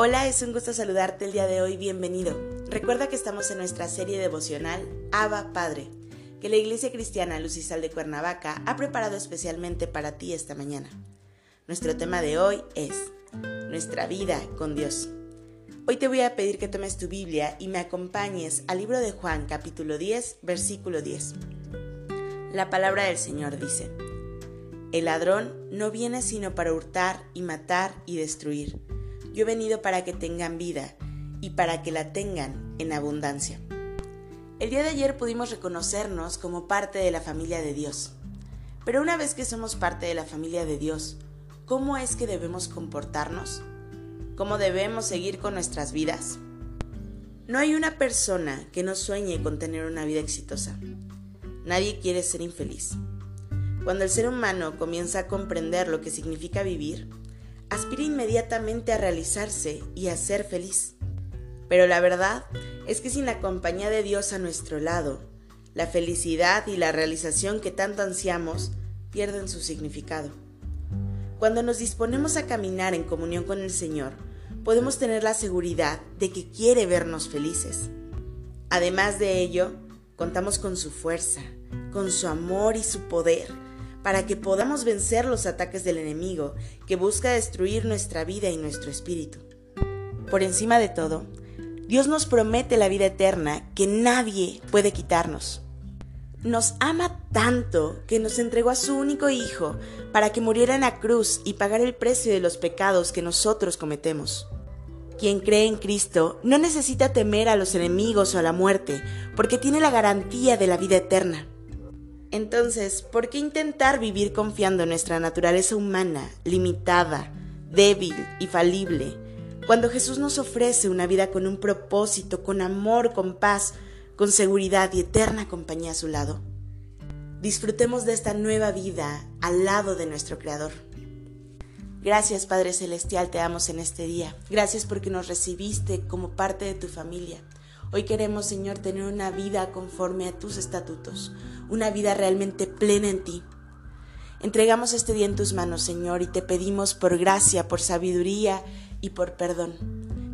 Hola, es un gusto saludarte el día de hoy, bienvenido. Recuerda que estamos en nuestra serie devocional Abba Padre, que la Iglesia Cristiana Lucisal de Cuernavaca ha preparado especialmente para ti esta mañana. Nuestro tema de hoy es Nuestra vida con Dios. Hoy te voy a pedir que tomes tu Biblia y me acompañes al libro de Juan capítulo 10, versículo 10. La palabra del Señor dice, El ladrón no viene sino para hurtar y matar y destruir yo he venido para que tengan vida y para que la tengan en abundancia. El día de ayer pudimos reconocernos como parte de la familia de Dios. Pero una vez que somos parte de la familia de Dios, ¿cómo es que debemos comportarnos? ¿Cómo debemos seguir con nuestras vidas? No hay una persona que no sueñe con tener una vida exitosa. Nadie quiere ser infeliz. Cuando el ser humano comienza a comprender lo que significa vivir, aspira inmediatamente a realizarse y a ser feliz. Pero la verdad es que sin la compañía de Dios a nuestro lado, la felicidad y la realización que tanto ansiamos pierden su significado. Cuando nos disponemos a caminar en comunión con el Señor, podemos tener la seguridad de que quiere vernos felices. Además de ello, contamos con su fuerza, con su amor y su poder para que podamos vencer los ataques del enemigo que busca destruir nuestra vida y nuestro espíritu. Por encima de todo, Dios nos promete la vida eterna que nadie puede quitarnos. Nos ama tanto que nos entregó a su único Hijo para que muriera en la cruz y pagara el precio de los pecados que nosotros cometemos. Quien cree en Cristo no necesita temer a los enemigos o a la muerte, porque tiene la garantía de la vida eterna. Entonces, ¿por qué intentar vivir confiando en nuestra naturaleza humana, limitada, débil y falible, cuando Jesús nos ofrece una vida con un propósito, con amor, con paz, con seguridad y eterna compañía a su lado? Disfrutemos de esta nueva vida al lado de nuestro Creador. Gracias Padre Celestial, te amo en este día. Gracias porque nos recibiste como parte de tu familia. Hoy queremos, Señor, tener una vida conforme a tus estatutos, una vida realmente plena en ti. Entregamos este día en tus manos, Señor, y te pedimos por gracia, por sabiduría y por perdón.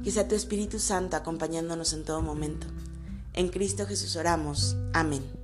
Que sea tu Espíritu Santo acompañándonos en todo momento. En Cristo Jesús oramos. Amén.